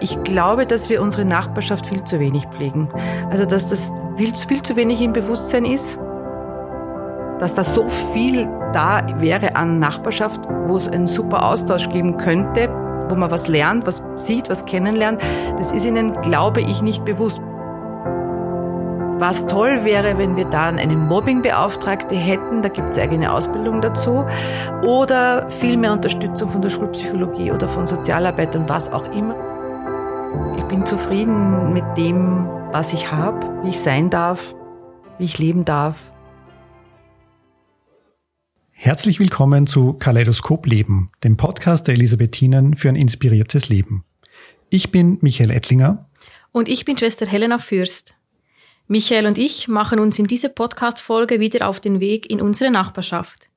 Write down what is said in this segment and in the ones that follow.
Ich glaube, dass wir unsere Nachbarschaft viel zu wenig pflegen. Also, dass das viel, viel zu wenig im Bewusstsein ist. Dass da so viel da wäre an Nachbarschaft, wo es einen super Austausch geben könnte, wo man was lernt, was sieht, was kennenlernt. Das ist ihnen, glaube ich, nicht bewusst. Was toll wäre, wenn wir dann eine Mobbingbeauftragte hätten, da gibt es eigene Ausbildung dazu, oder viel mehr Unterstützung von der Schulpsychologie oder von Sozialarbeitern, was auch immer. Ich bin zufrieden mit dem, was ich habe, wie ich sein darf, wie ich leben darf. Herzlich willkommen zu Kaleidoskop Leben, dem Podcast der Elisabethinen für ein inspiriertes Leben. Ich bin Michael Ettlinger. Und ich bin Schwester Helena Fürst. Michael und ich machen uns in dieser Podcast-Folge wieder auf den Weg in unsere Nachbarschaft.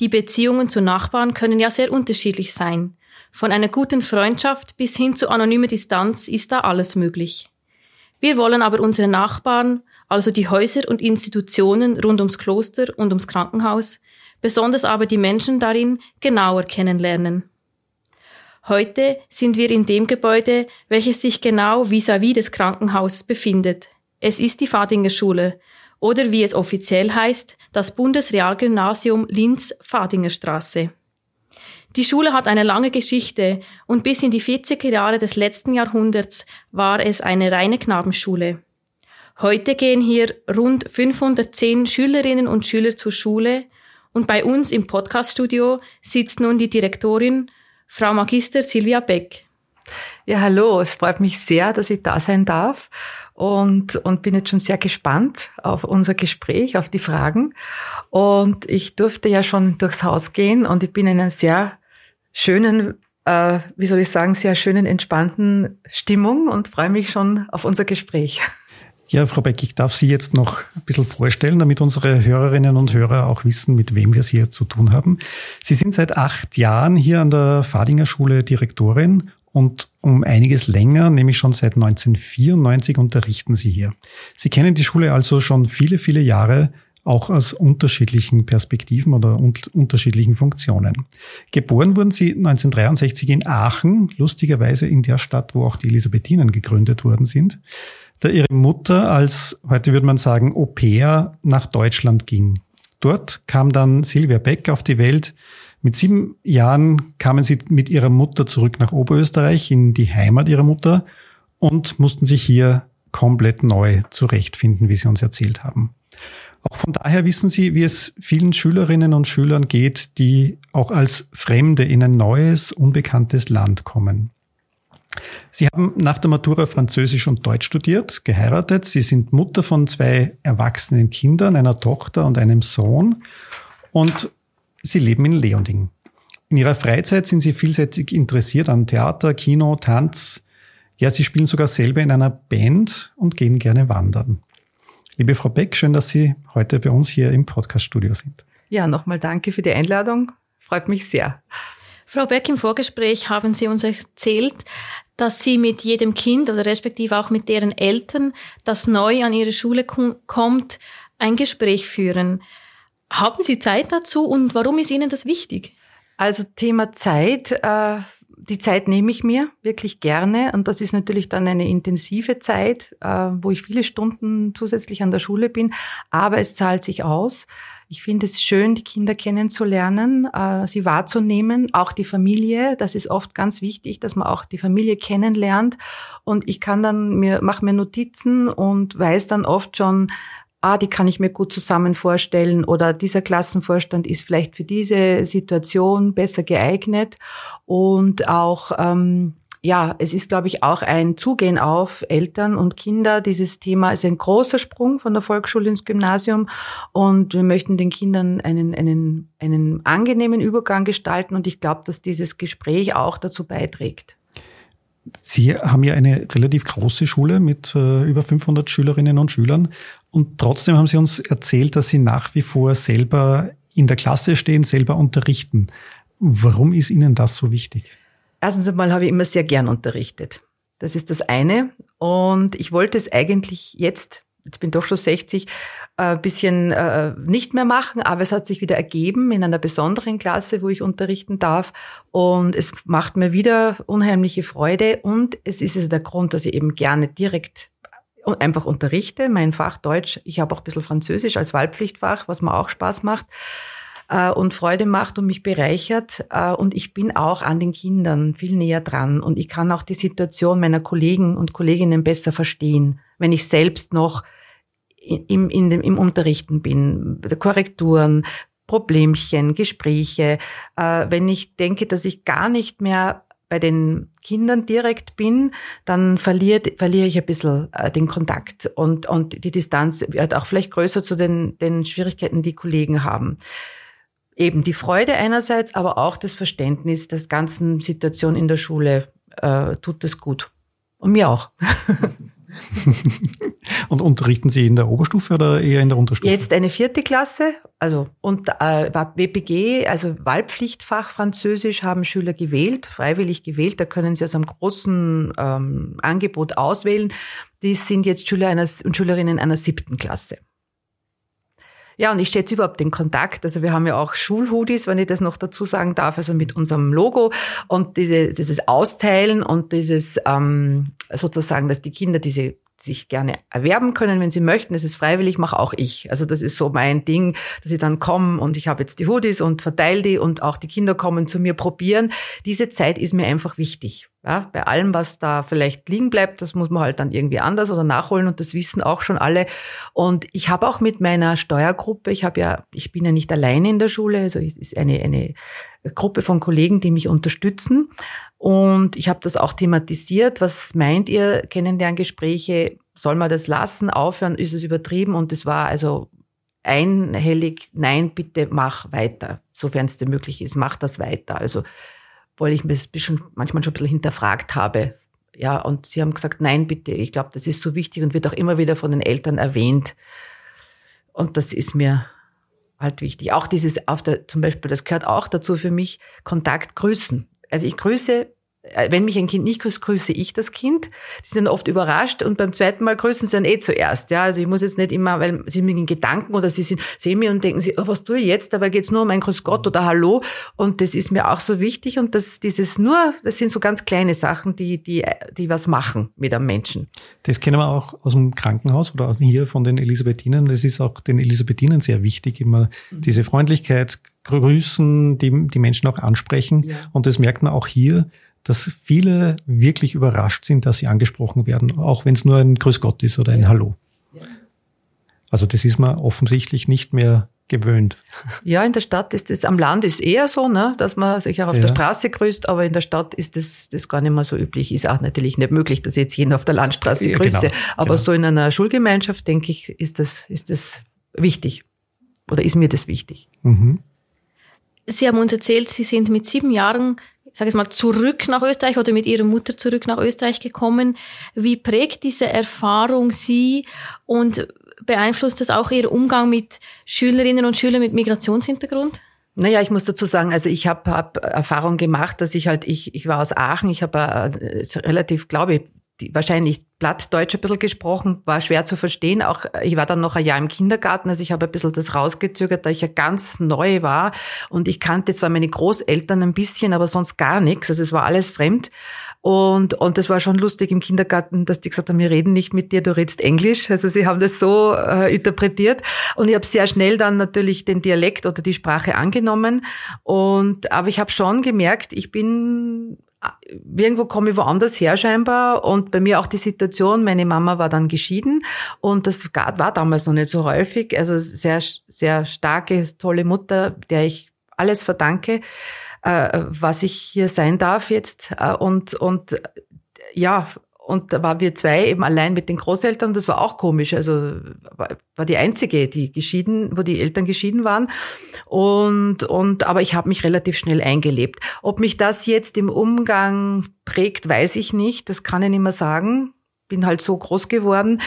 Die Beziehungen zu Nachbarn können ja sehr unterschiedlich sein. Von einer guten Freundschaft bis hin zu anonymer Distanz ist da alles möglich. Wir wollen aber unsere Nachbarn, also die Häuser und Institutionen rund ums Kloster und ums Krankenhaus, besonders aber die Menschen darin genauer kennenlernen. Heute sind wir in dem Gebäude, welches sich genau vis-à-vis -vis des Krankenhauses befindet. Es ist die Fadinger Schule oder wie es offiziell heißt, das Bundesrealgymnasium Linz-Fadinger Straße. Die Schule hat eine lange Geschichte und bis in die 40er Jahre des letzten Jahrhunderts war es eine reine Knabenschule. Heute gehen hier rund 510 Schülerinnen und Schüler zur Schule und bei uns im Podcaststudio sitzt nun die Direktorin, Frau Magister Silvia Beck. Ja, hallo, es freut mich sehr, dass ich da sein darf und, und bin jetzt schon sehr gespannt auf unser Gespräch, auf die Fragen. Und ich durfte ja schon durchs Haus gehen und ich bin in einer sehr schönen, äh, wie soll ich sagen, sehr schönen, entspannten Stimmung und freue mich schon auf unser Gespräch. Ja, Frau Beck, ich darf Sie jetzt noch ein bisschen vorstellen, damit unsere Hörerinnen und Hörer auch wissen, mit wem wir es hier zu tun haben. Sie sind seit acht Jahren hier an der Fadinger Schule Direktorin und um einiges länger, nämlich schon seit 1994, unterrichten Sie hier. Sie kennen die Schule also schon viele, viele Jahre, auch aus unterschiedlichen Perspektiven oder unterschiedlichen Funktionen. Geboren wurden Sie 1963 in Aachen, lustigerweise in der Stadt, wo auch die Elisabethinen gegründet worden sind da ihre Mutter als, heute würde man sagen, Au pair nach Deutschland ging. Dort kam dann Silvia Beck auf die Welt. Mit sieben Jahren kamen sie mit ihrer Mutter zurück nach Oberösterreich in die Heimat ihrer Mutter und mussten sich hier komplett neu zurechtfinden, wie sie uns erzählt haben. Auch von daher wissen Sie, wie es vielen Schülerinnen und Schülern geht, die auch als Fremde in ein neues, unbekanntes Land kommen. Sie haben nach der Matura Französisch und Deutsch studiert, geheiratet. Sie sind Mutter von zwei erwachsenen Kindern, einer Tochter und einem Sohn. Und Sie leben in Leonding. In Ihrer Freizeit sind Sie vielseitig interessiert an Theater, Kino, Tanz. Ja, Sie spielen sogar selber in einer Band und gehen gerne wandern. Liebe Frau Beck, schön, dass Sie heute bei uns hier im Podcaststudio sind. Ja, nochmal danke für die Einladung. Freut mich sehr. Frau Beck, im Vorgespräch haben Sie uns erzählt, dass Sie mit jedem Kind oder respektive auch mit deren Eltern, das neu an Ihre Schule kommt, ein Gespräch führen. Haben Sie Zeit dazu und warum ist Ihnen das wichtig? Also Thema Zeit. Äh die Zeit nehme ich mir wirklich gerne und das ist natürlich dann eine intensive Zeit, äh, wo ich viele Stunden zusätzlich an der Schule bin, aber es zahlt sich aus. Ich finde es schön, die Kinder kennenzulernen, äh, sie wahrzunehmen, auch die Familie. Das ist oft ganz wichtig, dass man auch die Familie kennenlernt. Und ich kann dann mir, mache mir Notizen und weiß dann oft schon, ah, die kann ich mir gut zusammen vorstellen oder dieser Klassenvorstand ist vielleicht für diese Situation besser geeignet und auch ähm, ja, es ist, glaube ich, auch ein Zugehen auf Eltern und Kinder. Dieses Thema ist ein großer Sprung von der Volksschule ins Gymnasium und wir möchten den Kindern einen, einen, einen angenehmen Übergang gestalten und ich glaube, dass dieses Gespräch auch dazu beiträgt. Sie haben ja eine relativ große Schule mit äh, über 500 Schülerinnen und Schülern und trotzdem haben Sie uns erzählt, dass Sie nach wie vor selber in der Klasse stehen, selber unterrichten. Warum ist Ihnen das so wichtig? Erstens einmal habe ich immer sehr gern unterrichtet. Das ist das eine. Und ich wollte es eigentlich jetzt, jetzt bin ich doch schon 60, äh, bisschen äh, nicht mehr machen, aber es hat sich wieder ergeben in einer besonderen Klasse, wo ich unterrichten darf. Und es macht mir wieder unheimliche Freude. Und es ist also der Grund, dass ich eben gerne direkt einfach unterrichte. Mein Fach Deutsch, ich habe auch ein bisschen Französisch als Wahlpflichtfach, was mir auch Spaß macht äh, und Freude macht und mich bereichert. Äh, und ich bin auch an den Kindern viel näher dran. Und ich kann auch die Situation meiner Kollegen und Kolleginnen besser verstehen, wenn ich selbst noch im, in dem, im Unterrichten bin, Korrekturen, Problemchen, Gespräche, äh, wenn ich denke, dass ich gar nicht mehr bei den Kindern direkt bin, dann verliert, verliere ich ein bisschen äh, den Kontakt und, und die Distanz wird auch vielleicht größer zu den, den Schwierigkeiten, die Kollegen haben. Eben die Freude einerseits, aber auch das Verständnis der ganzen Situation in der Schule äh, tut das gut. Und mir auch. und unterrichten Sie in der Oberstufe oder eher in der Unterstufe? Jetzt eine vierte Klasse, also und äh, WPG, also Wahlpflichtfach Französisch haben Schüler gewählt, freiwillig gewählt. Da können Sie aus einem großen ähm, Angebot auswählen. Die sind jetzt Schüler einer, und Schülerinnen einer siebten Klasse. Ja, und ich schätze überhaupt den Kontakt. Also wir haben ja auch Schulhoodies, wenn ich das noch dazu sagen darf, also mit unserem Logo und diese, dieses Austeilen und dieses ähm, sozusagen, dass die Kinder diese sich gerne erwerben können, wenn sie möchten. Das ist freiwillig, mache auch ich. Also das ist so mein Ding, dass ich dann komme und ich habe jetzt die Hoodies und verteile die und auch die Kinder kommen zu mir probieren. Diese Zeit ist mir einfach wichtig. Ja, bei allem, was da vielleicht liegen bleibt, das muss man halt dann irgendwie anders oder nachholen und das wissen auch schon alle. Und ich habe auch mit meiner Steuergruppe, ich habe ja, ich bin ja nicht alleine in der Schule, also es ist eine, eine Gruppe von Kollegen, die mich unterstützen. Und ich habe das auch thematisiert. Was meint ihr, Kennenlerngespräche? Soll man das lassen, aufhören? Ist es übertrieben? Und es war also einhellig, nein, bitte mach weiter, sofern es dir möglich ist, mach das weiter. Also, weil ich mich bisschen, manchmal schon ein bisschen hinterfragt habe. Ja, und sie haben gesagt, nein, bitte, ich glaube, das ist so wichtig und wird auch immer wieder von den Eltern erwähnt. Und das ist mir halt wichtig. Auch dieses auf der, zum Beispiel, das gehört auch dazu für mich, Kontakt grüßen. Also ich grüße wenn mich ein Kind nicht grüßt, grüße ich das Kind. Die sind dann oft überrascht und beim zweiten Mal grüßen sie dann eh zuerst. Ja, also ich muss jetzt nicht immer, weil sie mit den Gedanken oder sie sind, sehen mich und denken sie, oh, was tue ich jetzt? Dabei geht's nur um ein Grüß Gott oder Hallo. Und das ist mir auch so wichtig. Und das, dieses nur, das sind so ganz kleine Sachen, die, die, die was machen mit einem Menschen. Das kennen wir auch aus dem Krankenhaus oder hier von den Elisabethinen. Das ist auch den Elisabethinen sehr wichtig, immer mhm. diese Freundlichkeit, grüßen, die, die Menschen auch ansprechen. Ja. Und das merkt man auch hier dass viele wirklich überrascht sind, dass sie angesprochen werden, auch wenn es nur ein Grüß Gott ist oder ein ja. Hallo. Also das ist man offensichtlich nicht mehr gewöhnt. Ja, in der Stadt ist es, am Land ist eher so, ne, dass man sich auch auf ja. der Straße grüßt, aber in der Stadt ist das, das gar nicht mehr so üblich. Ist auch natürlich nicht möglich, dass ich jetzt jeden auf der Landstraße grüße. Genau, aber genau. so in einer Schulgemeinschaft, denke ich, ist das, ist das wichtig. Oder ist mir das wichtig. Mhm. Sie haben uns erzählt, Sie sind mit sieben Jahren sage ich mal, zurück nach Österreich oder mit ihrer Mutter zurück nach Österreich gekommen. Wie prägt diese Erfahrung sie und beeinflusst das auch ihr Umgang mit Schülerinnen und Schülern mit Migrationshintergrund? Naja, ich muss dazu sagen, also ich habe hab Erfahrung gemacht, dass ich halt, ich, ich war aus Aachen, ich habe äh, relativ, glaube ich, die, wahrscheinlich Plattdeutsch ein bisschen gesprochen, war schwer zu verstehen. Auch ich war dann noch ein Jahr im Kindergarten, also ich habe ein bisschen das rausgezögert, da ich ja ganz neu war und ich kannte zwar meine Großeltern ein bisschen, aber sonst gar nichts. Also es war alles fremd. Und, und das war schon lustig im Kindergarten, dass die gesagt haben, wir reden nicht mit dir, du redest Englisch. Also sie haben das so äh, interpretiert. Und ich habe sehr schnell dann natürlich den Dialekt oder die Sprache angenommen. Und aber ich habe schon gemerkt, ich bin irgendwo komme ich woanders her scheinbar und bei mir auch die Situation, meine Mama war dann geschieden und das war damals noch nicht so häufig, also sehr, sehr starke, tolle Mutter, der ich alles verdanke, äh, was ich hier sein darf jetzt. Äh, und, und ja, und da waren wir zwei eben allein mit den Großeltern. Das war auch komisch. Also war die einzige, die geschieden, wo die Eltern geschieden waren. Und und aber ich habe mich relativ schnell eingelebt. Ob mich das jetzt im Umgang prägt, weiß ich nicht. Das kann ich nicht mehr sagen. Bin halt so groß geworden.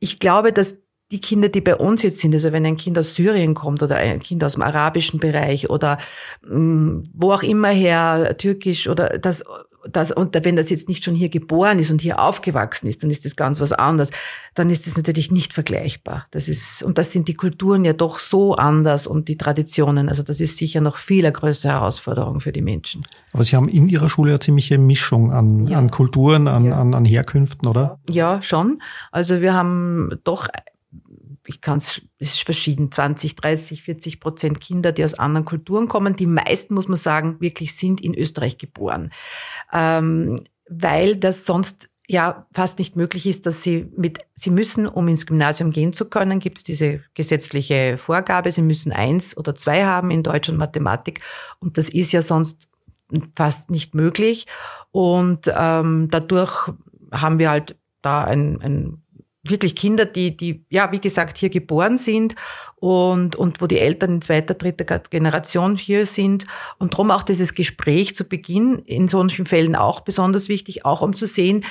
Ich glaube, dass die Kinder, die bei uns jetzt sind, also wenn ein Kind aus Syrien kommt oder ein Kind aus dem arabischen Bereich oder mh, mm, wo auch immer her, türkisch oder das das, und wenn das jetzt nicht schon hier geboren ist und hier aufgewachsen ist, dann ist das ganz was anderes. Dann ist das natürlich nicht vergleichbar. Das ist, und das sind die Kulturen ja doch so anders und die Traditionen. Also das ist sicher noch viel eine größere Herausforderung für die Menschen. Aber Sie haben in Ihrer Schule eine ziemliche Mischung an, ja. an Kulturen, an, ja. an, an Herkünften, oder? Ja, schon. Also wir haben doch ich kann es, ist verschieden, 20, 30, 40 Prozent Kinder, die aus anderen Kulturen kommen. Die meisten, muss man sagen, wirklich sind in Österreich geboren, ähm, weil das sonst ja fast nicht möglich ist, dass sie mit, sie müssen, um ins Gymnasium gehen zu können, gibt es diese gesetzliche Vorgabe, sie müssen eins oder zwei haben in Deutsch und Mathematik. Und das ist ja sonst fast nicht möglich. Und ähm, dadurch haben wir halt da ein, ein wirklich Kinder, die, die, ja, wie gesagt, hier geboren sind und, und wo die Eltern in zweiter, dritter Generation hier sind. Und darum auch dieses Gespräch zu Beginn in solchen Fällen auch besonders wichtig, auch um zu sehen,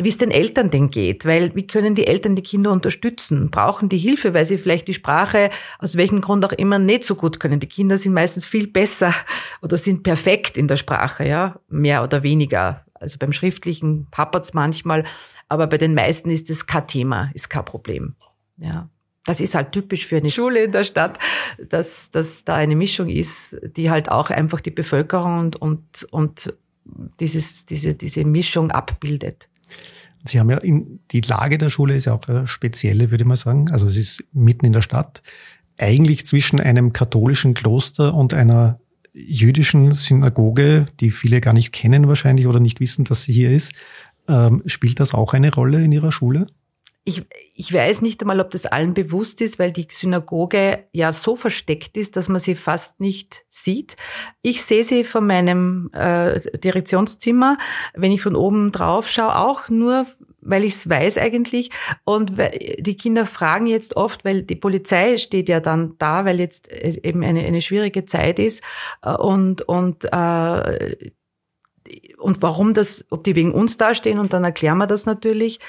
wie es den Eltern denn geht, weil wie können die Eltern die Kinder unterstützen? Brauchen die Hilfe, weil sie vielleicht die Sprache aus welchem Grund auch immer nicht so gut können? Die Kinder sind meistens viel besser oder sind perfekt in der Sprache, ja, mehr oder weniger. Also beim Schriftlichen happert's manchmal, aber bei den meisten ist es kein Thema, ist kein Problem. Ja. Das ist halt typisch für eine Schule in der Stadt, dass, dass da eine Mischung ist, die halt auch einfach die Bevölkerung und, und, und dieses, diese, diese Mischung abbildet. Sie haben ja in, die Lage der Schule ist ja auch eine spezielle, würde ich mal sagen. Also es ist mitten in der Stadt, eigentlich zwischen einem katholischen Kloster und einer jüdischen Synagoge, die viele gar nicht kennen wahrscheinlich oder nicht wissen, dass sie hier ist. Ähm, spielt das auch eine Rolle in Ihrer Schule? Ich, ich weiß nicht einmal, ob das allen bewusst ist, weil die Synagoge ja so versteckt ist, dass man sie fast nicht sieht. Ich sehe sie von meinem äh, Direktionszimmer, wenn ich von oben drauf schaue, auch nur weil ich es weiß eigentlich. Und die Kinder fragen jetzt oft, weil die Polizei steht ja dann da, weil jetzt eben eine, eine schwierige Zeit ist. Äh, und, und äh, und warum das, ob die wegen uns dastehen und dann erklären wir das natürlich.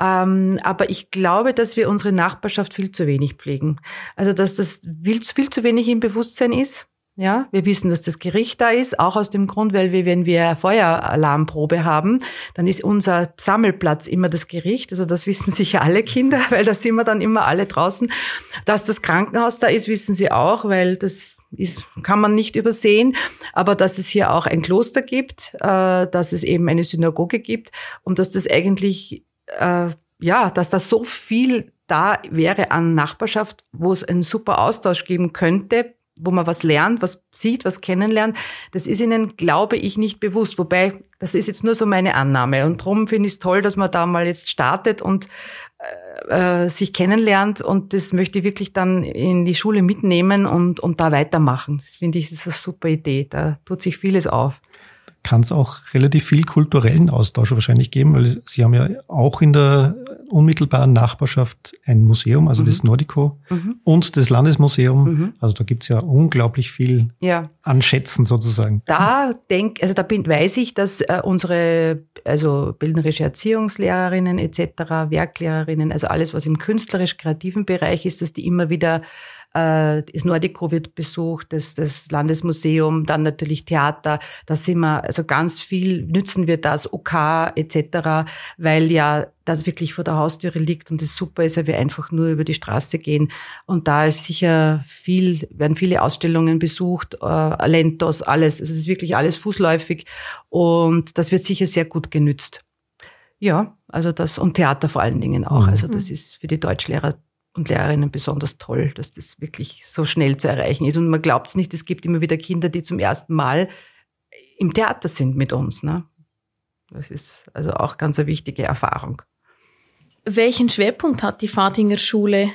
Ähm, aber ich glaube, dass wir unsere Nachbarschaft viel zu wenig pflegen. Also dass das viel, viel zu wenig im Bewusstsein ist. Ja, wir wissen, dass das Gericht da ist, auch aus dem Grund, weil wir, wenn wir Feueralarmprobe haben, dann ist unser Sammelplatz immer das Gericht. Also das wissen sicher alle Kinder, weil da sind wir dann immer alle draußen. Dass das Krankenhaus da ist, wissen sie auch, weil das ist, kann man nicht übersehen, aber dass es hier auch ein Kloster gibt, äh, dass es eben eine Synagoge gibt und dass das eigentlich, äh, ja, dass da so viel da wäre an Nachbarschaft, wo es einen super Austausch geben könnte, wo man was lernt, was sieht, was kennenlernt, das ist ihnen, glaube ich, nicht bewusst. Wobei, das ist jetzt nur so meine Annahme. Und darum finde ich es toll, dass man da mal jetzt startet und äh, äh, sich kennenlernt und das möchte ich wirklich dann in die Schule mitnehmen und, und da weitermachen. Das finde ich, das ist eine super Idee. Da tut sich vieles auf kann es auch relativ viel kulturellen Austausch wahrscheinlich geben, weil Sie haben ja auch in der unmittelbaren Nachbarschaft ein Museum, also mhm. das Nordico mhm. und das Landesmuseum. Mhm. Also da gibt's ja unglaublich viel ja. an Schätzen sozusagen. Da denk, also da bin, weiß ich, dass äh, unsere also bildnerische Erziehungslehrerinnen etc., Werklehrerinnen, also alles, was im künstlerisch-kreativen Bereich ist, dass die immer wieder äh, das Nordico wird besucht, das, das Landesmuseum, dann natürlich Theater. Da sind wir, also ganz viel nützen wir das, OK etc., weil ja das wirklich vor der Haustüre liegt und es super ist, weil wir einfach nur über die Straße gehen. Und da ist sicher viel, werden viele Ausstellungen besucht, äh, Lentos, alles. Also es ist wirklich alles fußläufig und das wird sicher sehr gut genützt. Ja, also das und Theater vor allen Dingen auch. Mhm. Also das ist für die Deutschlehrer und Lehrerinnen besonders toll, dass das wirklich so schnell zu erreichen ist. Und man glaubt es nicht, es gibt immer wieder Kinder, die zum ersten Mal im Theater sind mit uns. Ne? Das ist also auch ganz eine wichtige Erfahrung. Welchen Schwerpunkt hat die Fadinger Schule?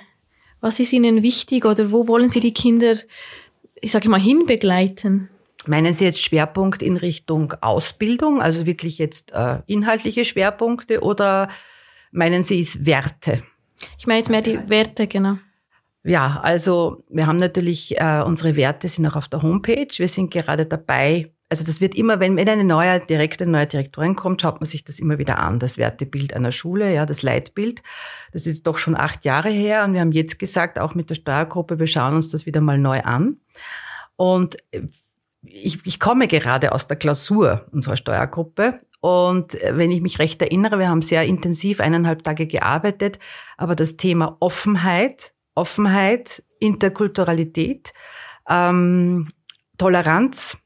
Was ist Ihnen wichtig oder wo wollen Sie die Kinder, ich sage mal, hinbegleiten? Meinen Sie jetzt Schwerpunkt in Richtung Ausbildung, also wirklich jetzt äh, inhaltliche Schwerpunkte oder meinen Sie es Werte? Ich meine jetzt mehr die Werte, genau. Ja, also wir haben natürlich, äh, unsere Werte sind auch auf der Homepage. Wir sind gerade dabei, also das wird immer, wenn, wenn eine neue Direktor, neue Direktorin kommt, schaut man sich das immer wieder an, das Wertebild einer Schule, ja, das Leitbild. Das ist doch schon acht Jahre her und wir haben jetzt gesagt, auch mit der Steuergruppe, wir schauen uns das wieder mal neu an. Und ich, ich komme gerade aus der Klausur unserer Steuergruppe und äh, wenn ich mich recht erinnere, wir haben sehr intensiv eineinhalb Tage gearbeitet, aber das Thema Offenheit, Offenheit, Interkulturalität, ähm, Toleranz,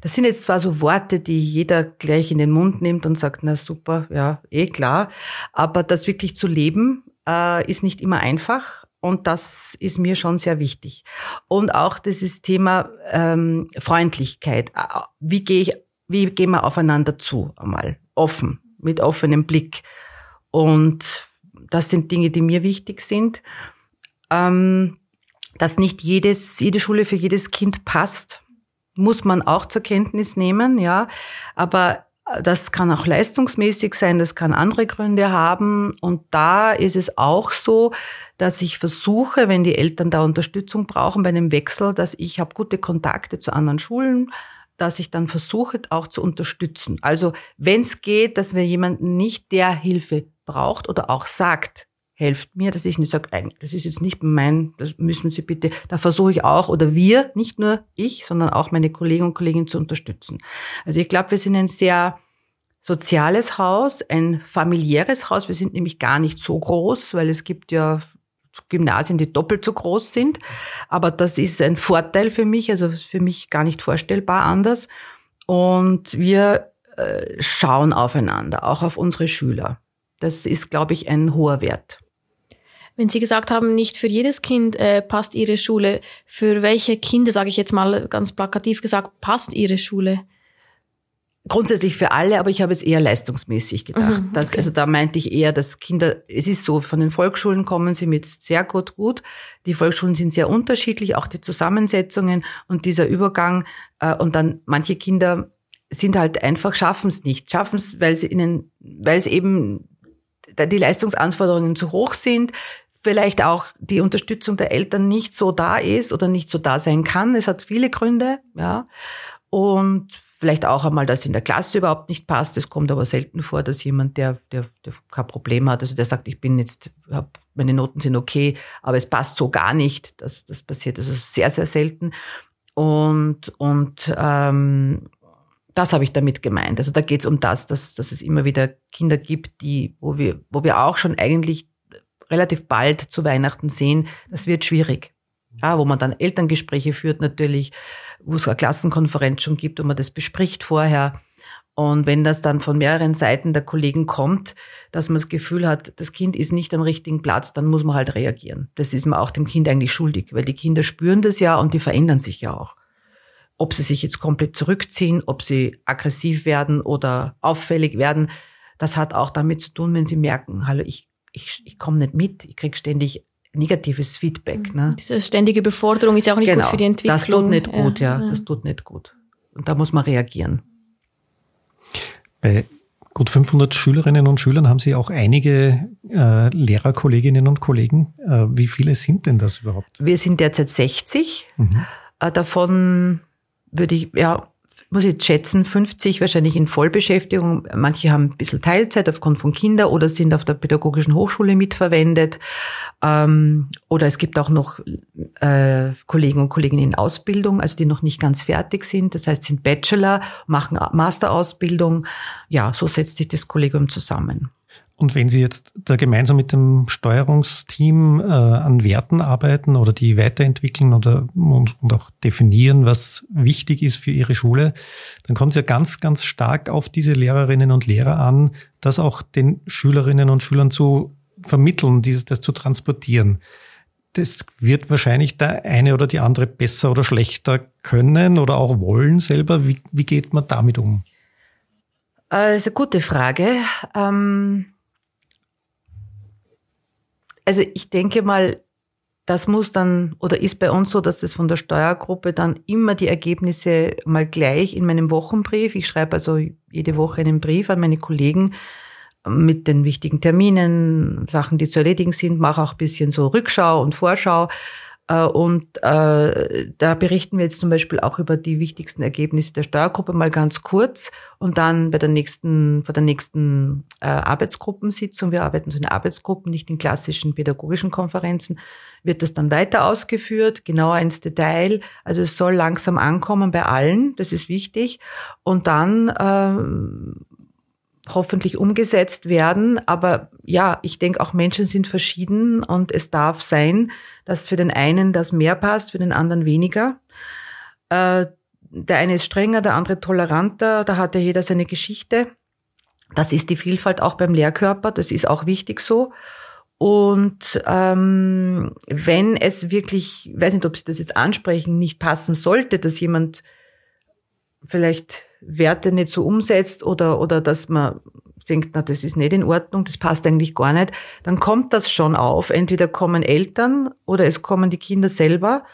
das sind jetzt zwar so Worte, die jeder gleich in den Mund nimmt und sagt, na super, ja, eh klar, aber das wirklich zu leben äh, ist nicht immer einfach. Und das ist mir schon sehr wichtig. Und auch dieses Thema ähm, Freundlichkeit. Äh, wie gehe ich, wie gehen wir aufeinander zu? Einmal offen, mit offenem Blick. Und das sind Dinge, die mir wichtig sind. Ähm, dass nicht jedes, jede Schule für jedes Kind passt, muss man auch zur Kenntnis nehmen, ja. Aber das kann auch leistungsmäßig sein, das kann andere Gründe haben. Und da ist es auch so, dass ich versuche, wenn die Eltern da Unterstützung brauchen bei einem Wechsel, dass ich habe gute Kontakte zu anderen Schulen, dass ich dann versuche, auch zu unterstützen. Also wenn es geht, dass wir jemanden nicht der Hilfe braucht oder auch sagt, helft mir, dass ich nicht sage, das ist jetzt nicht mein, das müssen Sie bitte, da versuche ich auch oder wir, nicht nur ich, sondern auch meine Kollegen und Kolleginnen zu unterstützen. Also ich glaube, wir sind ein sehr soziales Haus, ein familiäres Haus. Wir sind nämlich gar nicht so groß, weil es gibt ja Gymnasien, die doppelt so groß sind. Aber das ist ein Vorteil für mich, also für mich gar nicht vorstellbar anders. Und wir äh, schauen aufeinander, auch auf unsere Schüler. Das ist, glaube ich, ein hoher Wert. Wenn Sie gesagt haben, nicht für jedes Kind äh, passt Ihre Schule, für welche Kinder, sage ich jetzt mal ganz plakativ gesagt, passt Ihre Schule? Grundsätzlich für alle, aber ich habe jetzt eher leistungsmäßig gedacht. Mhm, dass, also da meinte ich eher, dass Kinder, es ist so, von den Volksschulen kommen sie mit sehr gut gut. Die Volksschulen sind sehr unterschiedlich, auch die Zusammensetzungen und dieser Übergang. Äh, und dann manche Kinder sind halt einfach, schaffen es nicht. Schaffen es, weil sie ihnen, weil es eben die Leistungsanforderungen zu hoch sind, vielleicht auch die Unterstützung der Eltern nicht so da ist oder nicht so da sein kann. Es hat viele Gründe, ja. Und vielleicht auch einmal, dass in der Klasse überhaupt nicht passt. Es kommt aber selten vor, dass jemand, der, der, der kein Problem hat, also der sagt, ich bin jetzt, hab, meine Noten sind okay, aber es passt so gar nicht. Das, das passiert also sehr, sehr selten. Und, und ähm, das habe ich damit gemeint. Also da geht es um das, dass, dass es immer wieder Kinder gibt, die, wo wir, wo wir auch schon eigentlich relativ bald zu Weihnachten sehen, das wird schwierig. Ja, wo man dann Elterngespräche führt natürlich, wo es eine Klassenkonferenz schon gibt, wo man das bespricht vorher. Und wenn das dann von mehreren Seiten der Kollegen kommt, dass man das Gefühl hat, das Kind ist nicht am richtigen Platz, dann muss man halt reagieren. Das ist man auch dem Kind eigentlich schuldig, weil die Kinder spüren das ja und die verändern sich ja auch. Ob sie sich jetzt komplett zurückziehen, ob sie aggressiv werden oder auffällig werden, das hat auch damit zu tun, wenn sie merken, hallo, ich ich, ich komme nicht mit, ich krieg ständig negatives Feedback. Ne? Diese ständige Beforderung ist ja auch nicht genau, gut für die Entwicklung. Das tut nicht gut, ja, ja, das tut nicht gut. Und da muss man reagieren. Bei gut 500 Schülerinnen und Schülern haben Sie auch einige äh, Lehrerkolleginnen und Kollegen. Äh, wie viele sind denn das überhaupt? Wir sind derzeit 60. Mhm. Äh, davon würde ich, ja, muss jetzt schätzen, 50 wahrscheinlich in Vollbeschäftigung. Manche haben ein bisschen Teilzeit aufgrund von Kinder oder sind auf der pädagogischen Hochschule mitverwendet. Ähm, oder es gibt auch noch äh, Kollegen und Kolleginnen in Ausbildung, also die noch nicht ganz fertig sind. Das heißt, sind Bachelor, machen Masterausbildung. Ja, so setzt sich das Kollegium zusammen. Und wenn Sie jetzt da gemeinsam mit dem Steuerungsteam äh, an Werten arbeiten oder die weiterentwickeln oder und, und, auch definieren, was wichtig ist für Ihre Schule, dann kommt es ja ganz, ganz stark auf diese Lehrerinnen und Lehrer an, das auch den Schülerinnen und Schülern zu vermitteln, dieses, das zu transportieren. Das wird wahrscheinlich der eine oder die andere besser oder schlechter können oder auch wollen selber. Wie, wie geht man damit um? Eine gute Frage. Ähm also ich denke mal, das muss dann oder ist bei uns so, dass das von der Steuergruppe dann immer die Ergebnisse mal gleich in meinem Wochenbrief. Ich schreibe also jede Woche einen Brief an meine Kollegen mit den wichtigen Terminen, Sachen, die zu erledigen sind, mache auch ein bisschen so Rückschau und Vorschau. Äh, und äh, da berichten wir jetzt zum Beispiel auch über die wichtigsten Ergebnisse der Steuergruppe mal ganz kurz und dann bei der nächsten, bei der nächsten äh, Arbeitsgruppensitzung, wir arbeiten so in Arbeitsgruppen, nicht in klassischen pädagogischen Konferenzen, wird das dann weiter ausgeführt, genauer ins Detail. Also es soll langsam ankommen bei allen, das ist wichtig. Und dann äh, hoffentlich umgesetzt werden. Aber ja, ich denke, auch Menschen sind verschieden und es darf sein, dass für den einen das mehr passt, für den anderen weniger. Äh, der eine ist strenger, der andere toleranter, da hat ja jeder seine Geschichte. Das ist die Vielfalt auch beim Lehrkörper, das ist auch wichtig so. Und ähm, wenn es wirklich, weiß nicht, ob Sie das jetzt ansprechen, nicht passen sollte, dass jemand vielleicht Werte nicht so umsetzt oder, oder dass man denkt, na, das ist nicht in Ordnung, das passt eigentlich gar nicht, dann kommt das schon auf. Entweder kommen Eltern oder es kommen die Kinder selber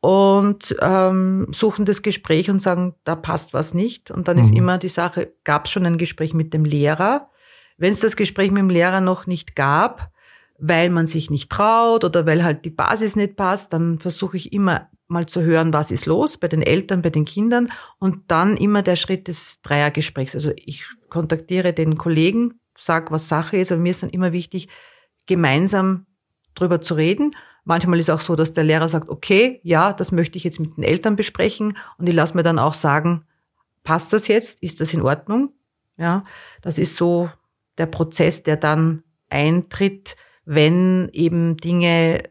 und ähm, suchen das Gespräch und sagen, da passt was nicht. Und dann mhm. ist immer die Sache, gab es schon ein Gespräch mit dem Lehrer? Wenn es das Gespräch mit dem Lehrer noch nicht gab, weil man sich nicht traut oder weil halt die Basis nicht passt, dann versuche ich immer mal zu hören, was ist los bei den Eltern, bei den Kindern und dann immer der Schritt des Dreiergesprächs. Also ich kontaktiere den Kollegen, sag, was Sache ist, aber mir ist dann immer wichtig, gemeinsam drüber zu reden. Manchmal ist auch so, dass der Lehrer sagt, okay, ja, das möchte ich jetzt mit den Eltern besprechen und ich lasse mir dann auch sagen, passt das jetzt? Ist das in Ordnung? Ja, das ist so der Prozess, der dann eintritt, wenn eben Dinge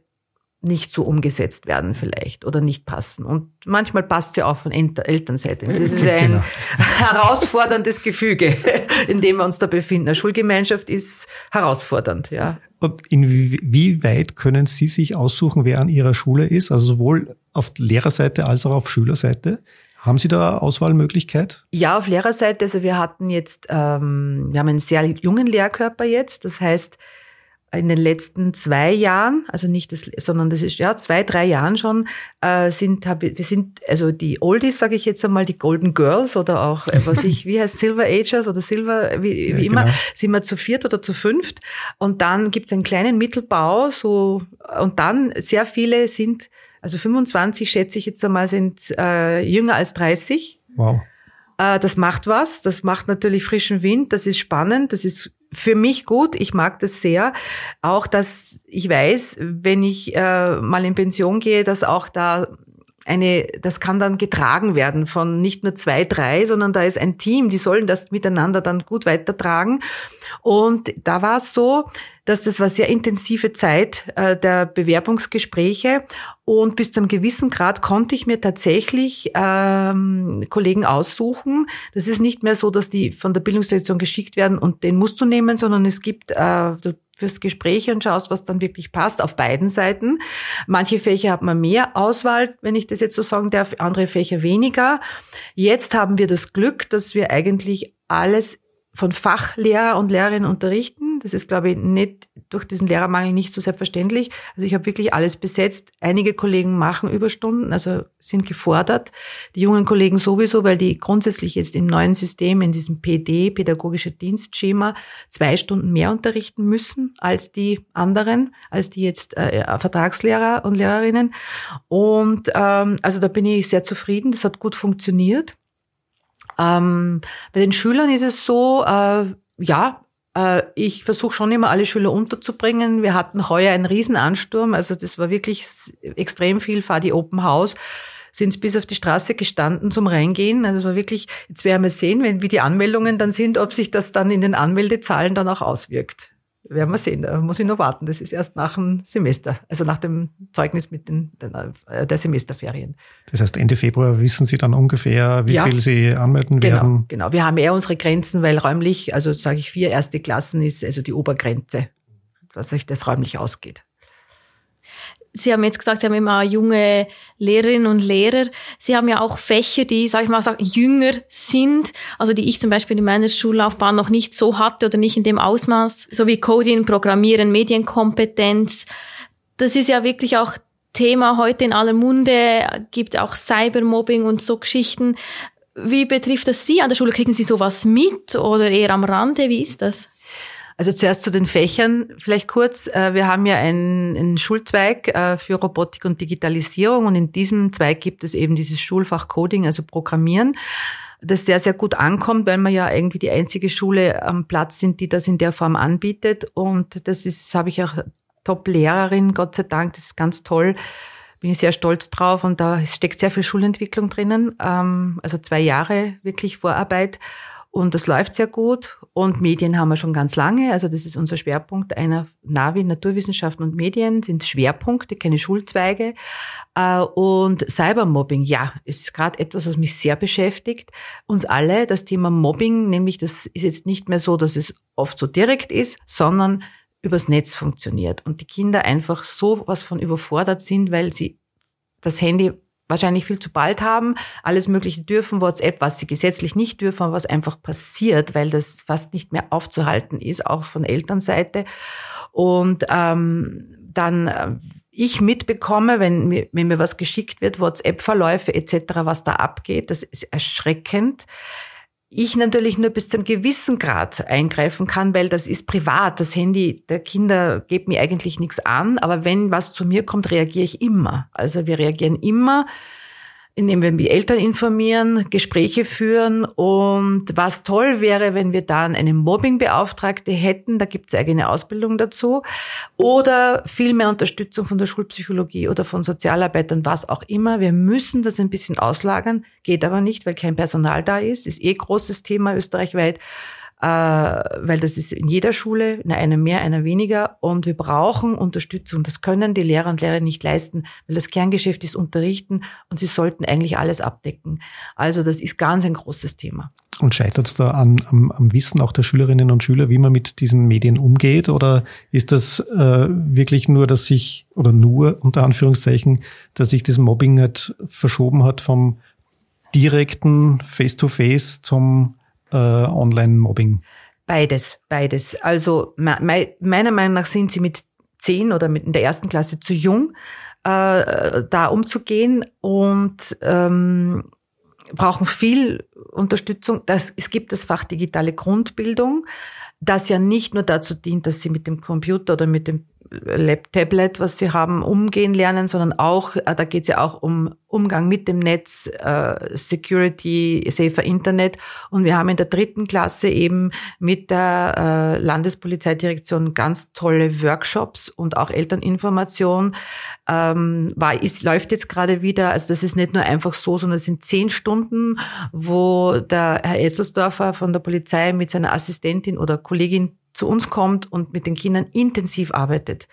nicht so umgesetzt werden vielleicht oder nicht passen. Und manchmal passt ja auch von Elternseite. Das ist ein genau. herausforderndes Gefüge, in dem wir uns da befinden. Eine Schulgemeinschaft ist herausfordernd, ja. Und inwieweit können Sie sich aussuchen, wer an Ihrer Schule ist? Also sowohl auf Lehrerseite als auch auf Schülerseite? Haben Sie da Auswahlmöglichkeit? Ja, auf Lehrerseite. Also wir hatten jetzt, ähm, wir haben einen sehr jungen Lehrkörper jetzt. Das heißt, in den letzten zwei Jahren, also nicht das, sondern das ist ja zwei, drei Jahren schon, äh, sind hab, wir sind also die Oldies, sage ich jetzt einmal, die Golden Girls oder auch äh, was ich, wie heißt Silver Agers oder Silver, wie, ja, wie immer, genau. sind wir zu viert oder zu fünft und dann gibt's einen kleinen Mittelbau, so und dann sehr viele sind, also 25 schätze ich jetzt einmal, sind äh, jünger als 30. Wow. Äh, das macht was, das macht natürlich frischen Wind, das ist spannend, das ist für mich gut. Ich mag das sehr. Auch, dass ich weiß, wenn ich äh, mal in Pension gehe, dass auch da eine, das kann dann getragen werden von nicht nur zwei, drei, sondern da ist ein Team, die sollen das miteinander dann gut weitertragen. Und da war es so, dass das war sehr intensive Zeit äh, der Bewerbungsgespräche und bis zu einem gewissen Grad konnte ich mir tatsächlich ähm, Kollegen aussuchen. Das ist nicht mehr so, dass die von der Bildungsdirektion geschickt werden und den musst du nehmen, sondern es gibt äh, du fürs Gespräch und schaust, was dann wirklich passt auf beiden Seiten. Manche Fächer hat man mehr Auswahl, wenn ich das jetzt so sagen darf, andere Fächer weniger. Jetzt haben wir das Glück, dass wir eigentlich alles von Fachlehrer und Lehrerinnen unterrichten. Das ist, glaube ich, nicht durch diesen Lehrermangel nicht so selbstverständlich. Also ich habe wirklich alles besetzt. Einige Kollegen machen Überstunden, also sind gefordert. Die jungen Kollegen sowieso, weil die grundsätzlich jetzt im neuen System, in diesem PD, pädagogische Dienstschema, zwei Stunden mehr unterrichten müssen als die anderen, als die jetzt äh, Vertragslehrer und Lehrerinnen. Und ähm, also da bin ich sehr zufrieden. Das hat gut funktioniert. Ähm, bei den Schülern ist es so, äh, ja, ich versuche schon immer alle Schüler unterzubringen. Wir hatten heuer einen Riesenansturm, also das war wirklich extrem viel, fahr die Open House sind bis auf die Straße gestanden zum Reingehen. Also es war wirklich, jetzt werden wir sehen, wenn, wie die Anmeldungen dann sind, ob sich das dann in den Anmeldezahlen dann auch auswirkt. Werden wir sehen, da muss ich noch warten. Das ist erst nach dem Semester, also nach dem Zeugnis mit den, äh, der Semesterferien. Das heißt, Ende Februar wissen Sie dann ungefähr, wie ja. viel Sie anmelden genau, werden? Genau, wir haben eher unsere Grenzen, weil räumlich, also sage ich vier erste Klassen ist also die Obergrenze, dass sich das räumlich ausgeht. Sie haben jetzt gesagt, Sie haben immer junge Lehrerinnen und Lehrer. Sie haben ja auch Fächer, die, sage ich mal, jünger sind, also die ich zum Beispiel in meiner Schullaufbahn noch nicht so hatte oder nicht in dem Ausmaß, so wie Coding, Programmieren, Medienkompetenz. Das ist ja wirklich auch Thema heute in aller Munde, gibt auch Cybermobbing und so Geschichten. Wie betrifft das Sie an der Schule? Kriegen Sie sowas mit oder eher am Rande? Wie ist das? Also zuerst zu den Fächern vielleicht kurz. Äh, wir haben ja einen, einen Schulzweig äh, für Robotik und Digitalisierung und in diesem Zweig gibt es eben dieses Schulfach Coding, also Programmieren das sehr, sehr gut ankommt, weil wir ja irgendwie die einzige Schule am Platz sind, die das in der Form anbietet. Und das ist, habe ich auch Top-Lehrerin, Gott sei Dank, das ist ganz toll. Bin ich sehr stolz drauf und da steckt sehr viel Schulentwicklung drinnen. Ähm, also zwei Jahre wirklich Vorarbeit. Und das läuft sehr gut. Und Medien haben wir schon ganz lange. Also das ist unser Schwerpunkt. Einer Navi, Naturwissenschaften und Medien sind Schwerpunkte, keine Schulzweige. Äh, und Cybermobbing, ja, ist gerade etwas, was mich sehr beschäftigt. Uns alle, das Thema Mobbing, nämlich das ist jetzt nicht mehr so, dass es oft so direkt ist, sondern übers Netz funktioniert. Und die Kinder einfach so was von überfordert sind, weil sie das Handy wahrscheinlich viel zu bald haben, alles Mögliche dürfen, WhatsApp, was sie gesetzlich nicht dürfen, was einfach passiert, weil das fast nicht mehr aufzuhalten ist, auch von Elternseite. Und ähm, dann äh, ich mitbekomme, wenn mir, wenn mir was geschickt wird, WhatsApp-Verläufe etc., was da abgeht, das ist erschreckend. Ich natürlich nur bis zum gewissen Grad eingreifen kann, weil das ist privat. Das Handy der Kinder geht mir eigentlich nichts an. Aber wenn was zu mir kommt, reagiere ich immer. Also wir reagieren immer indem wir die Eltern informieren, Gespräche führen. Und was toll wäre, wenn wir dann eine Mobbingbeauftragte hätten, da gibt es eigene Ausbildung dazu, oder viel mehr Unterstützung von der Schulpsychologie oder von Sozialarbeitern, was auch immer. Wir müssen das ein bisschen auslagern, geht aber nicht, weil kein Personal da ist, ist eh großes Thema österreichweit weil das ist in jeder Schule, in einer mehr, einer weniger. Und wir brauchen Unterstützung. Das können die Lehrer und Lehrer nicht leisten, weil das Kerngeschäft ist Unterrichten und sie sollten eigentlich alles abdecken. Also das ist ganz ein großes Thema. Und scheitert es da an, am, am Wissen auch der Schülerinnen und Schüler, wie man mit diesen Medien umgeht? Oder ist das äh, wirklich nur, dass sich, oder nur unter Anführungszeichen, dass sich das Mobbing nicht verschoben hat vom direkten Face-to-Face -face zum äh, Online-Mobbing? Beides, beides. Also me meiner Meinung nach sind sie mit zehn oder mit in der ersten Klasse zu jung, äh, da umzugehen und ähm, brauchen viel Unterstützung. Das, es gibt das Fach digitale Grundbildung, das ja nicht nur dazu dient, dass sie mit dem Computer oder mit dem Tablet, was sie haben, umgehen lernen, sondern auch, äh, da geht es ja auch um Umgang mit dem Netz, äh, Security, safer Internet. Und wir haben in der dritten Klasse eben mit der äh, Landespolizeidirektion ganz tolle Workshops und auch Elterninformation. Ähm, war, ist, läuft jetzt gerade wieder. Also das ist nicht nur einfach so, sondern es sind zehn Stunden, wo der Herr Essersdorfer von der Polizei mit seiner Assistentin oder Kollegin zu uns kommt und mit den Kindern intensiv arbeitet.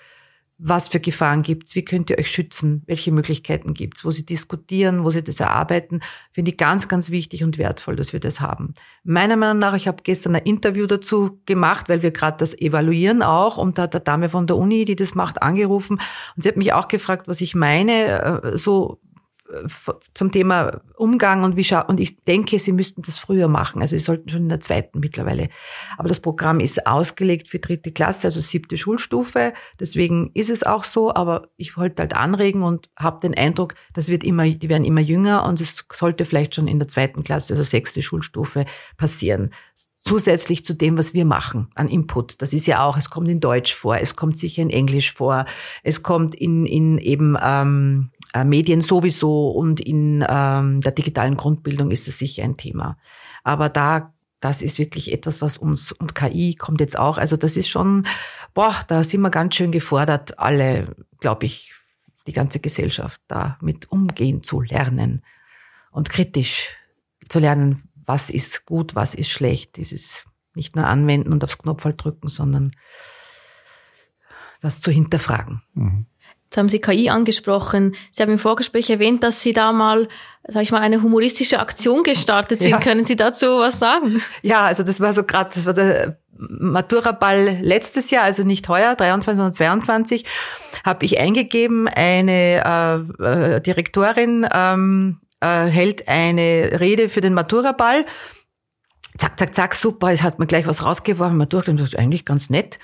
Was für Gefahren gibt's? Wie könnt ihr euch schützen? Welche Möglichkeiten gibt's? Wo sie diskutieren, wo sie das erarbeiten, finde ich ganz, ganz wichtig und wertvoll, dass wir das haben. Meiner Meinung nach, ich habe gestern ein Interview dazu gemacht, weil wir gerade das evaluieren auch und da hat der Dame von der Uni, die das macht, angerufen und sie hat mich auch gefragt, was ich meine, äh, so zum Thema Umgang und wie schau und ich denke, sie müssten das früher machen. Also sie sollten schon in der zweiten mittlerweile. Aber das Programm ist ausgelegt für dritte Klasse, also siebte Schulstufe. Deswegen ist es auch so. Aber ich wollte halt anregen und habe den Eindruck, das wird immer, die werden immer jünger und es sollte vielleicht schon in der zweiten Klasse, also sechste Schulstufe passieren zusätzlich zu dem, was wir machen an Input. Das ist ja auch, es kommt in Deutsch vor, es kommt sicher in Englisch vor, es kommt in, in eben ähm, äh, Medien sowieso und in ähm, der digitalen Grundbildung ist es sicher ein Thema. Aber da, das ist wirklich etwas, was uns, und KI kommt jetzt auch, also das ist schon, boah, da sind wir ganz schön gefordert, alle, glaube ich, die ganze Gesellschaft da mit umgehen zu lernen und kritisch zu lernen, was ist gut, was ist schlecht. Dieses nicht nur anwenden und aufs Knopf drücken, sondern das zu hinterfragen. Mhm. Jetzt haben Sie KI angesprochen. Sie haben im Vorgespräch erwähnt, dass Sie da mal, sag ich mal, eine humoristische Aktion gestartet sind. Ja. Können Sie dazu was sagen? Ja, also das war so gerade, das war der Matura-Ball letztes Jahr, also nicht heuer, 23 sondern 22, habe ich eingegeben, eine äh, äh, Direktorin ähm, äh, hält eine Rede für den Matura-Ball. Zack, zack, zack, super, es hat mir gleich was rausgeworfen, man durchgedacht, das ist eigentlich ganz nett.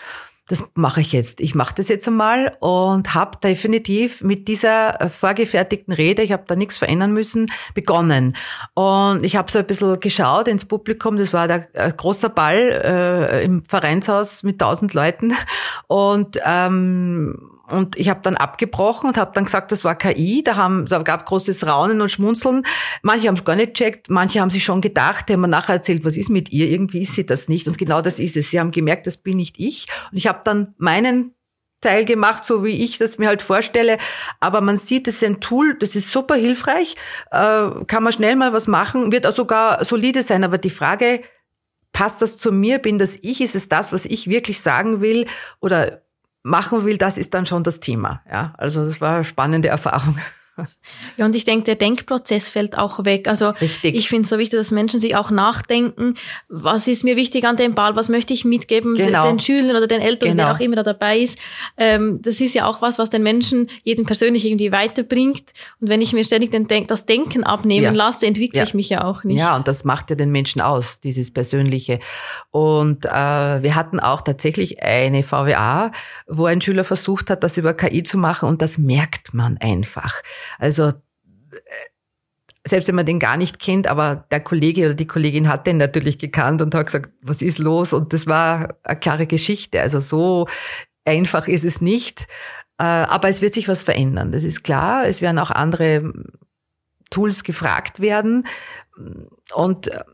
Das mache ich jetzt. Ich mache das jetzt einmal und habe definitiv mit dieser äh, vorgefertigten Rede, ich habe da nichts verändern müssen, begonnen. Und ich habe so ein bisschen geschaut ins Publikum, das war der äh, großer Ball äh, im Vereinshaus mit tausend Leuten und ähm, und ich habe dann abgebrochen und habe dann gesagt, das war KI. Da, haben, da gab großes Raunen und Schmunzeln. Manche haben es gar nicht checkt, manche haben sich schon gedacht, die haben mir nachher erzählt, was ist mit ihr? Irgendwie ist sie das nicht. Und genau das ist es. Sie haben gemerkt, das bin nicht ich. Und ich habe dann meinen Teil gemacht, so wie ich das mir halt vorstelle. Aber man sieht, das ist ein Tool, das ist super hilfreich, äh, kann man schnell mal was machen, wird auch sogar solide sein. Aber die Frage, passt das zu mir? Bin das ich? Ist es das, was ich wirklich sagen will? Oder machen will, das ist dann schon das Thema. Ja, also das war eine spannende Erfahrung. Ja, und ich denke, der Denkprozess fällt auch weg. Also Richtig. ich finde es so wichtig, dass Menschen sich auch nachdenken, was ist mir wichtig an dem Ball, was möchte ich mitgeben genau. den Schülern oder den Eltern, genau. wer auch immer da dabei ist. Ähm, das ist ja auch was, was den Menschen jeden persönlich irgendwie weiterbringt. Und wenn ich mir ständig den Denk das Denken abnehmen ja. lasse, entwickle ja. ich mich ja auch nicht. Ja, und das macht ja den Menschen aus, dieses Persönliche. Und äh, wir hatten auch tatsächlich eine VWA, wo ein Schüler versucht hat, das über KI zu machen und das merkt man einfach. Also äh, selbst wenn man den gar nicht kennt, aber der Kollege oder die Kollegin hat den natürlich gekannt und hat gesagt, was ist los? Und das war eine klare Geschichte. Also so einfach ist es nicht. Äh, aber es wird sich was verändern. Das ist klar. Es werden auch andere Tools gefragt werden. Und äh,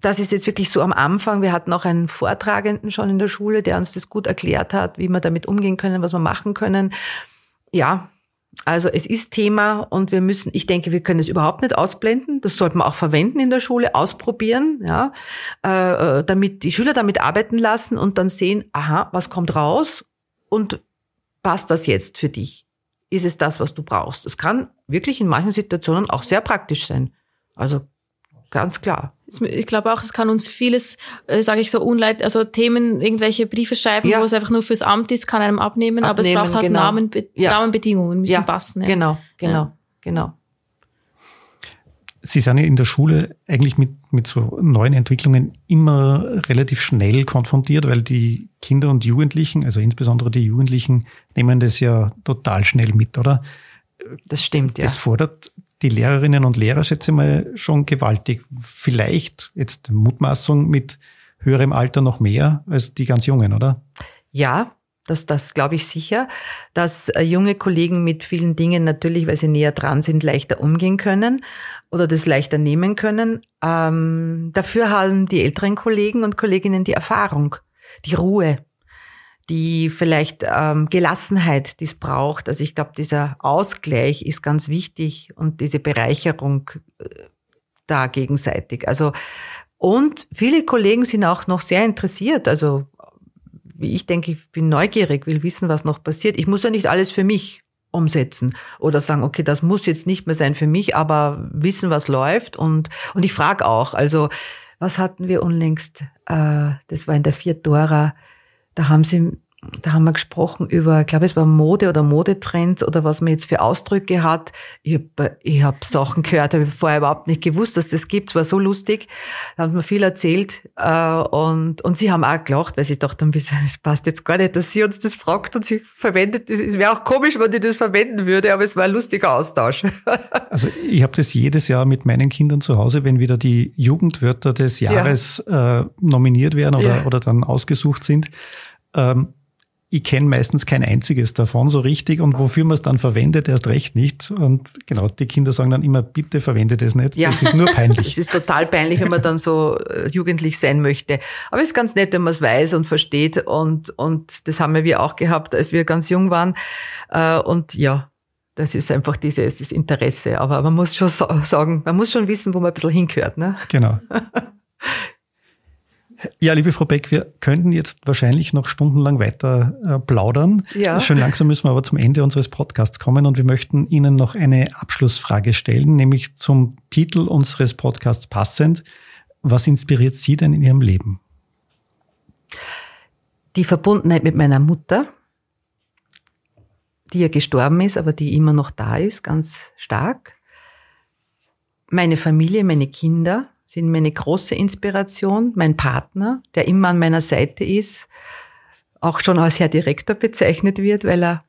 das ist jetzt wirklich so am Anfang. Wir hatten auch einen Vortragenden schon in der Schule, der uns das gut erklärt hat, wie wir damit umgehen können, was wir machen können. Ja, also es ist Thema und wir müssen, ich denke, wir können es überhaupt nicht ausblenden. Das sollte man auch verwenden in der Schule, ausprobieren, ja, äh, äh, damit die Schüler damit arbeiten lassen und dann sehen, aha, was kommt raus und passt das jetzt für dich? Ist es das, was du brauchst? Es kann wirklich in manchen Situationen auch sehr praktisch sein. Also ganz klar ich glaube auch, es kann uns vieles, äh, sage ich so, unleid, also Themen, irgendwelche Briefe schreiben, ja. wo es einfach nur fürs Amt ist, kann einem abnehmen, abnehmen aber es braucht halt genau. Namen, ja. Rahmenbedingungen, müssen ja. passen. Ja. Genau, genau, genau. Sie sind ja in der Schule eigentlich mit, mit so neuen Entwicklungen immer relativ schnell konfrontiert, weil die Kinder und Jugendlichen, also insbesondere die Jugendlichen, nehmen das ja total schnell mit, oder? Das stimmt, ja. Das fordert die Lehrerinnen und Lehrer, schätze ich mal, schon gewaltig. Vielleicht jetzt Mutmaßung mit höherem Alter noch mehr als die ganz Jungen, oder? Ja, das, das glaube ich sicher, dass äh, junge Kollegen mit vielen Dingen natürlich, weil sie näher dran sind, leichter umgehen können oder das leichter nehmen können. Ähm, dafür haben die älteren Kollegen und Kolleginnen die Erfahrung, die Ruhe, die vielleicht ähm, Gelassenheit, die es braucht. Also ich glaube, dieser Ausgleich ist ganz wichtig und diese Bereicherung äh, da gegenseitig. Also und viele Kollegen sind auch noch sehr interessiert. Also wie ich denke, ich bin neugierig, will wissen, was noch passiert. Ich muss ja nicht alles für mich umsetzen oder sagen, okay, das muss jetzt nicht mehr sein für mich, aber wissen, was läuft und und ich frage auch. Also was hatten wir unlängst? Äh, das war in der Viertora da haben sie da haben wir gesprochen über, ich glaube, es war Mode oder Modetrends oder was man jetzt für Ausdrücke hat. Ich habe ich hab Sachen gehört, habe ich vorher überhaupt nicht gewusst, dass das gibt. Es war so lustig. Da hat man viel erzählt äh, und, und sie haben auch gelacht, weil sie dachten, es passt jetzt gar nicht, dass sie uns das fragt und sie verwendet. Es wäre auch komisch, wenn ich das verwenden würde, aber es war ein lustiger Austausch. Also ich habe das jedes Jahr mit meinen Kindern zu Hause, wenn wieder die Jugendwörter des Jahres ja. äh, nominiert werden oder, ja. oder dann ausgesucht sind. Ähm, ich kenne meistens kein einziges davon so richtig und wofür man es dann verwendet, erst recht nicht. Und genau, die Kinder sagen dann immer, bitte verwende das nicht. Ja. Das ist nur peinlich. es ist total peinlich, wenn man dann so äh, jugendlich sein möchte. Aber es ist ganz nett, wenn man es weiß und versteht. Und, und das haben wir auch gehabt, als wir ganz jung waren. Äh, und ja, das ist einfach dieses, dieses Interesse. Aber man muss schon sagen, man muss schon wissen, wo man ein bisschen hingehört. Ne? Genau. Ja, liebe Frau Beck, wir könnten jetzt wahrscheinlich noch stundenlang weiter äh, plaudern. Ja. Schön langsam müssen wir aber zum Ende unseres Podcasts kommen und wir möchten Ihnen noch eine Abschlussfrage stellen, nämlich zum Titel unseres Podcasts passend. Was inspiriert Sie denn in Ihrem Leben? Die Verbundenheit mit meiner Mutter, die ja gestorben ist, aber die immer noch da ist, ganz stark. Meine Familie, meine Kinder, sind meine große Inspiration, mein Partner, der immer an meiner Seite ist, auch schon als Herr Direktor bezeichnet wird, weil er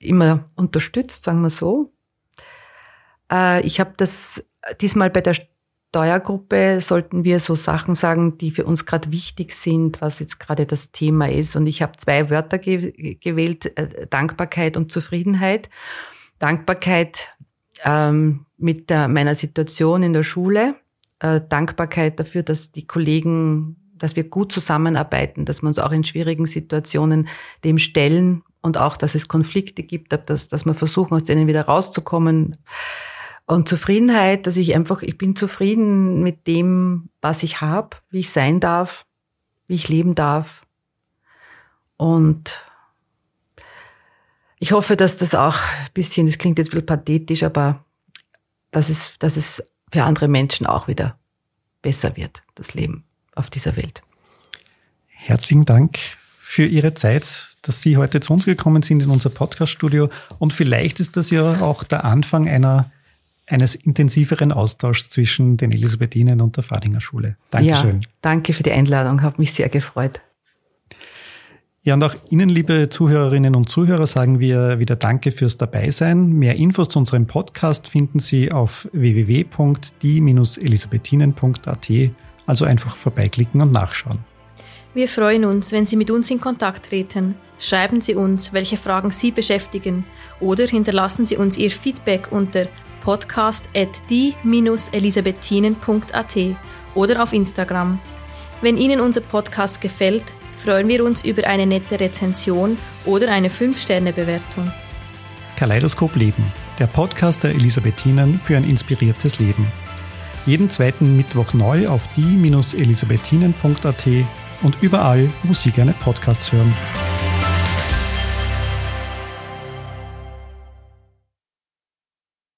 immer unterstützt, sagen wir so. Äh, ich habe das diesmal bei der Steuergruppe sollten wir so Sachen sagen, die für uns gerade wichtig sind, was jetzt gerade das Thema ist. Und ich habe zwei Wörter ge gewählt, äh, Dankbarkeit und Zufriedenheit. Dankbarkeit ähm, mit der, meiner Situation in der Schule, äh, Dankbarkeit dafür, dass die Kollegen, dass wir gut zusammenarbeiten, dass wir uns auch in schwierigen Situationen dem stellen und auch, dass es Konflikte gibt, dass, dass wir versuchen, aus denen wieder rauszukommen. Und Zufriedenheit, dass ich einfach, ich bin zufrieden mit dem, was ich habe, wie ich sein darf, wie ich leben darf. Und ich hoffe, dass das auch ein bisschen, das klingt jetzt ein bisschen pathetisch, aber dass es, dass es für andere Menschen auch wieder besser wird, das Leben auf dieser Welt. Herzlichen Dank für Ihre Zeit, dass Sie heute zu uns gekommen sind in unser Podcaststudio. Und vielleicht ist das ja auch der Anfang einer eines intensiveren Austauschs zwischen den Elisabethinen und der Fadinger Schule. Dankeschön. Ja, danke für die Einladung, habe mich sehr gefreut. Ja, und auch Ihnen, liebe Zuhörerinnen und Zuhörer, sagen wir wieder Danke fürs Dabeisein. Mehr Infos zu unserem Podcast finden Sie auf www.die-elisabethinen.at, also einfach vorbeiklicken und nachschauen. Wir freuen uns, wenn Sie mit uns in Kontakt treten. Schreiben Sie uns, welche Fragen Sie beschäftigen oder hinterlassen Sie uns Ihr Feedback unter podcast.die-elisabethinen.at oder auf Instagram. Wenn Ihnen unser Podcast gefällt, freuen wir uns über eine nette Rezension oder eine 5-Sterne-Bewertung. Kaleidoskop Leben, der Podcast der Elisabethinen für ein inspiriertes Leben. Jeden zweiten Mittwoch neu auf die-elisabethinen.at und überall, wo Sie gerne Podcasts hören.